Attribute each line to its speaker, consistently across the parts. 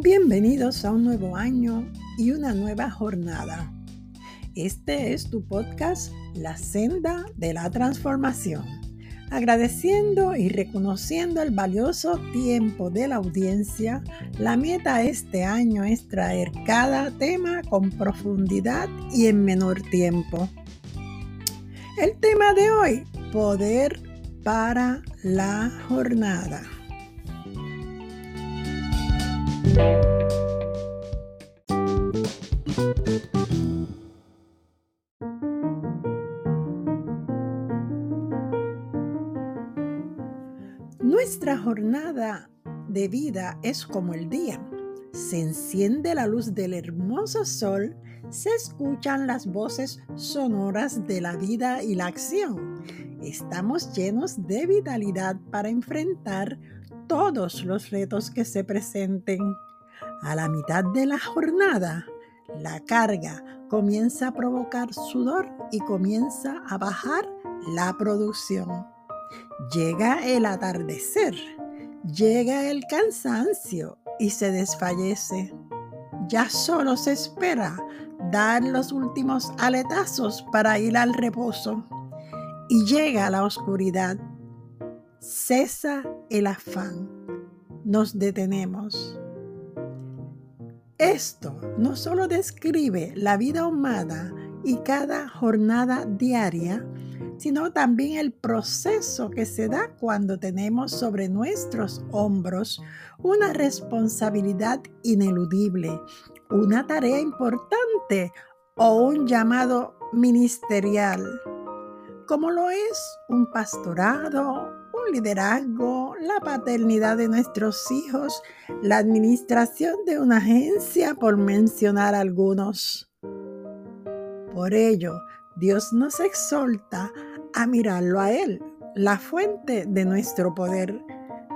Speaker 1: Bienvenidos a un nuevo año y una nueva jornada. Este es tu podcast La senda de la transformación. Agradeciendo y reconociendo el valioso tiempo de la audiencia, la meta este año es traer cada tema con profundidad y en menor tiempo. El tema de hoy, poder para la jornada. Nuestra jornada de vida es como el día. Se enciende la luz del hermoso sol, se escuchan las voces sonoras de la vida y la acción. Estamos llenos de vitalidad para enfrentar todos los retos que se presenten. A la mitad de la jornada, la carga comienza a provocar sudor y comienza a bajar la producción. Llega el atardecer, llega el cansancio y se desfallece. Ya solo se espera dar los últimos aletazos para ir al reposo. Y llega la oscuridad Cesa el afán. Nos detenemos. Esto no solo describe la vida humana y cada jornada diaria, sino también el proceso que se da cuando tenemos sobre nuestros hombros una responsabilidad ineludible, una tarea importante o un llamado ministerial, como lo es un pastorado, liderazgo, la paternidad de nuestros hijos, la administración de una agencia, por mencionar algunos. Por ello, Dios nos exhorta a mirarlo a Él, la fuente de nuestro poder.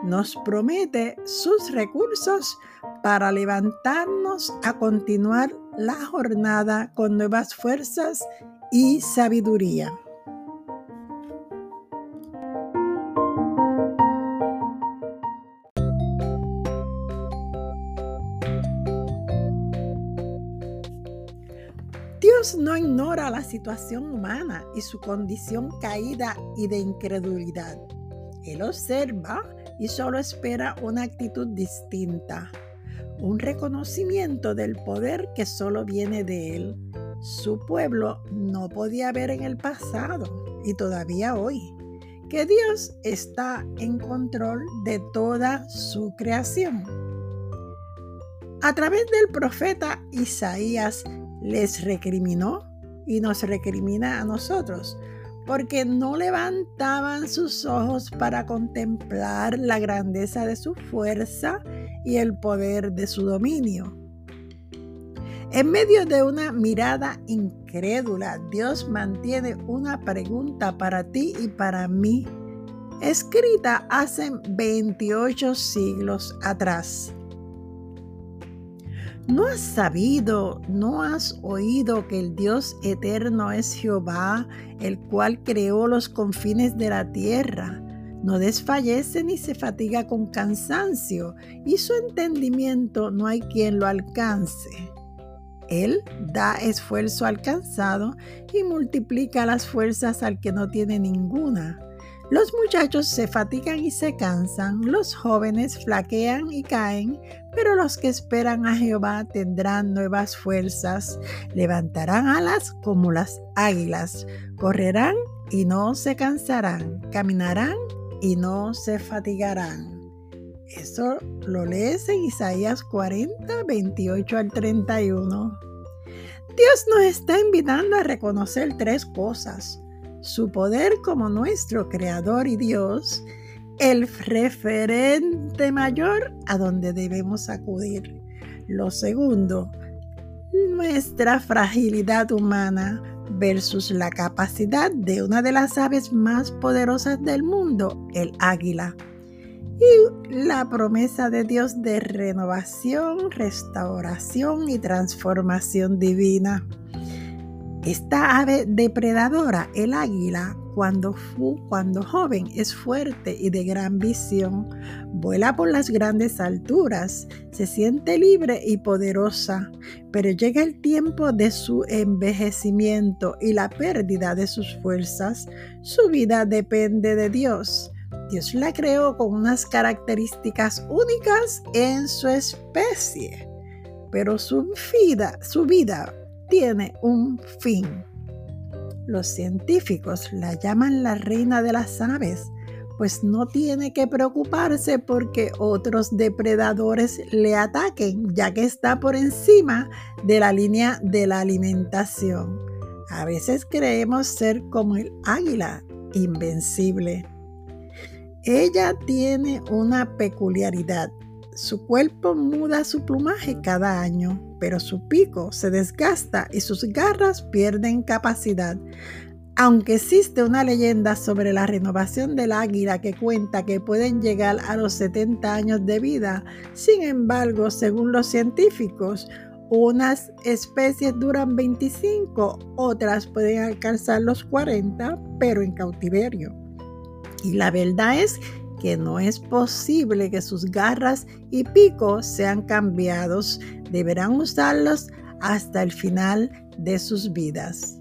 Speaker 1: Nos promete sus recursos para levantarnos a continuar la jornada con nuevas fuerzas y sabiduría. Dios no ignora la situación humana y su condición caída y de incredulidad. Él observa y solo espera una actitud distinta, un reconocimiento del poder que solo viene de Él. Su pueblo no podía ver en el pasado y todavía hoy que Dios está en control de toda su creación. A través del profeta Isaías les recriminó y nos recrimina a nosotros, porque no levantaban sus ojos para contemplar la grandeza de su fuerza y el poder de su dominio. En medio de una mirada incrédula, Dios mantiene una pregunta para ti y para mí, escrita hace 28 siglos atrás. ¿No has sabido, no has oído que el Dios eterno es Jehová, el cual creó los confines de la tierra? No desfallece ni se fatiga con cansancio, y su entendimiento no hay quien lo alcance. Él da esfuerzo al cansado y multiplica las fuerzas al que no tiene ninguna. Los muchachos se fatigan y se cansan, los jóvenes flaquean y caen, pero los que esperan a Jehová tendrán nuevas fuerzas, levantarán alas como las águilas, correrán y no se cansarán, caminarán y no se fatigarán. Eso lo lees en Isaías 40, 28 al 31. Dios nos está invitando a reconocer tres cosas su poder como nuestro Creador y Dios, el referente mayor a donde debemos acudir. Lo segundo, nuestra fragilidad humana versus la capacidad de una de las aves más poderosas del mundo, el águila. Y la promesa de Dios de renovación, restauración y transformación divina. Esta ave depredadora, el águila, cuando, cuando joven es fuerte y de gran visión, vuela por las grandes alturas, se siente libre y poderosa, pero llega el tiempo de su envejecimiento y la pérdida de sus fuerzas. Su vida depende de Dios. Dios la creó con unas características únicas en su especie, pero su vida, su vida tiene un fin. Los científicos la llaman la reina de las aves, pues no tiene que preocuparse porque otros depredadores le ataquen, ya que está por encima de la línea de la alimentación. A veces creemos ser como el águila, invencible. Ella tiene una peculiaridad. Su cuerpo muda su plumaje cada año, pero su pico se desgasta y sus garras pierden capacidad. Aunque existe una leyenda sobre la renovación del águila que cuenta que pueden llegar a los 70 años de vida, sin embargo, según los científicos, unas especies duran 25, otras pueden alcanzar los 40, pero en cautiverio. Y la verdad es que no es posible que sus garras y picos sean cambiados. Deberán usarlos hasta el final de sus vidas.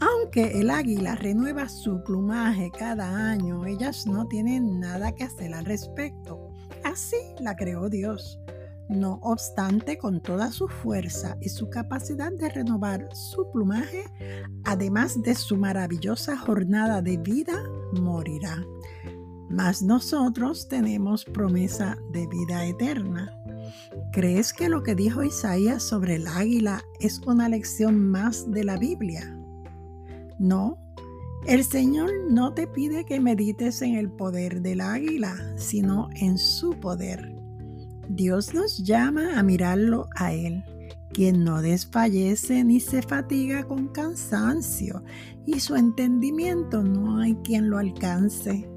Speaker 1: Aunque el águila renueva su plumaje cada año, ellas no tienen nada que hacer al respecto. Así la creó Dios. No obstante, con toda su fuerza y su capacidad de renovar su plumaje, además de su maravillosa jornada de vida, morirá. Mas nosotros tenemos promesa de vida eterna. ¿Crees que lo que dijo Isaías sobre el águila es una lección más de la Biblia? No, el Señor no te pide que medites en el poder del águila, sino en su poder. Dios nos llama a mirarlo a Él, quien no desfallece ni se fatiga con cansancio, y su entendimiento no hay quien lo alcance.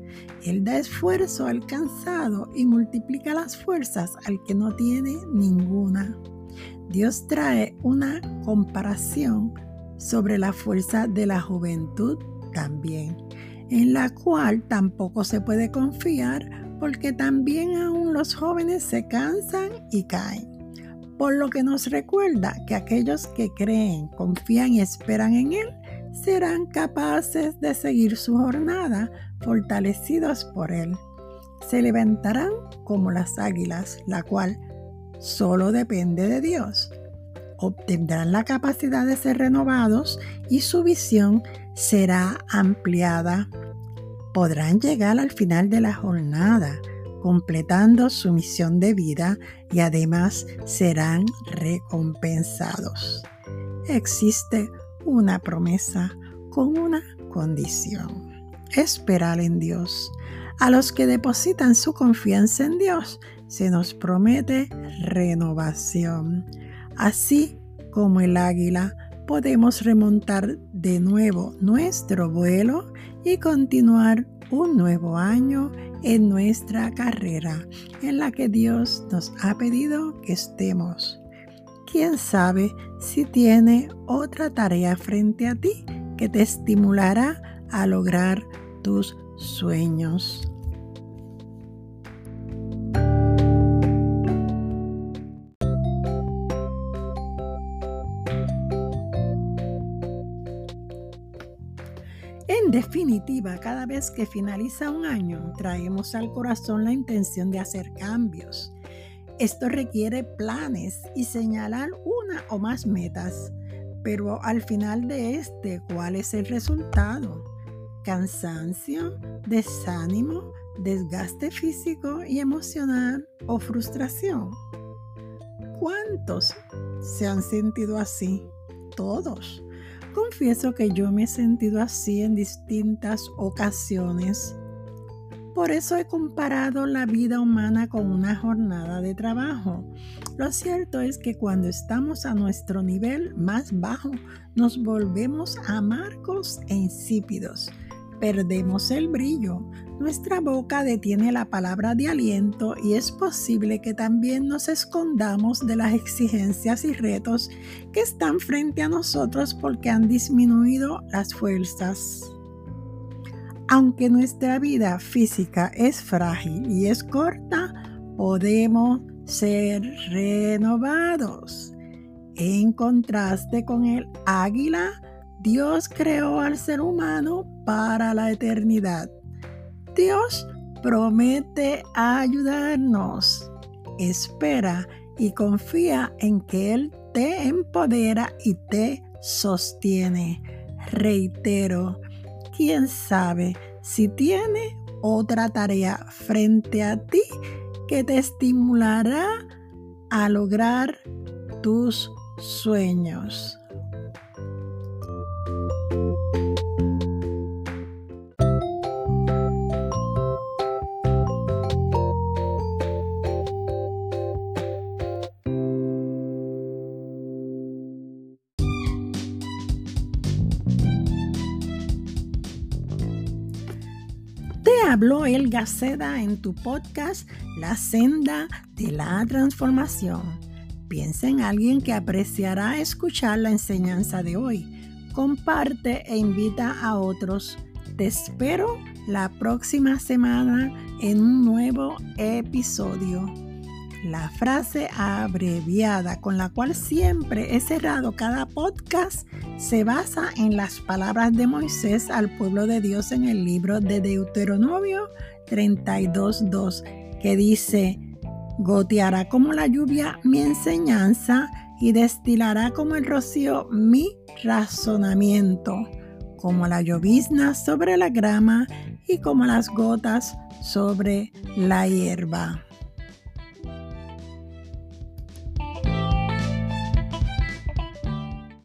Speaker 1: Él da esfuerzo al cansado y multiplica las fuerzas al que no tiene ninguna. Dios trae una comparación sobre la fuerza de la juventud también, en la cual tampoco se puede confiar porque también aún los jóvenes se cansan y caen. Por lo que nos recuerda que aquellos que creen, confían y esperan en Él serán capaces de seguir su jornada fortalecidos por Él. Se levantarán como las águilas, la cual solo depende de Dios. Obtendrán la capacidad de ser renovados y su visión será ampliada podrán llegar al final de la jornada, completando su misión de vida y además serán recompensados. Existe una promesa con una condición. Esperar en Dios. A los que depositan su confianza en Dios se nos promete renovación. Así como el águila, podemos remontar de nuevo nuestro vuelo y continuar un nuevo año en nuestra carrera en la que Dios nos ha pedido que estemos. ¿Quién sabe si tiene otra tarea frente a ti que te estimulará a lograr tus sueños? En definitiva, cada vez que finaliza un año, traemos al corazón la intención de hacer cambios. Esto requiere planes y señalar una o más metas, pero al final de este, ¿cuál es el resultado? Cansancio, desánimo, desgaste físico y emocional o frustración. ¿Cuántos se han sentido así? Todos. Confieso que yo me he sentido así en distintas ocasiones. Por eso he comparado la vida humana con una jornada de trabajo. Lo cierto es que cuando estamos a nuestro nivel más bajo, nos volvemos amargos e insípidos. Perdemos el brillo. Nuestra boca detiene la palabra de aliento y es posible que también nos escondamos de las exigencias y retos que están frente a nosotros porque han disminuido las fuerzas. Aunque nuestra vida física es frágil y es corta, podemos ser renovados. En contraste con el águila, Dios creó al ser humano para la eternidad. Dios promete ayudarnos. Espera y confía en que Él te empodera y te sostiene. Reitero, quién sabe si tiene otra tarea frente a ti que te estimulará a lograr tus sueños. Habló El Gaceda en tu podcast La senda de la transformación. Piensa en alguien que apreciará escuchar la enseñanza de hoy. Comparte e invita a otros. Te espero la próxima semana en un nuevo episodio. La frase abreviada con la cual siempre he cerrado cada podcast se basa en las palabras de Moisés al pueblo de Dios en el libro de Deuteronomio 32.2 que dice, goteará como la lluvia mi enseñanza y destilará como el rocío mi razonamiento, como la llovizna sobre la grama y como las gotas sobre la hierba.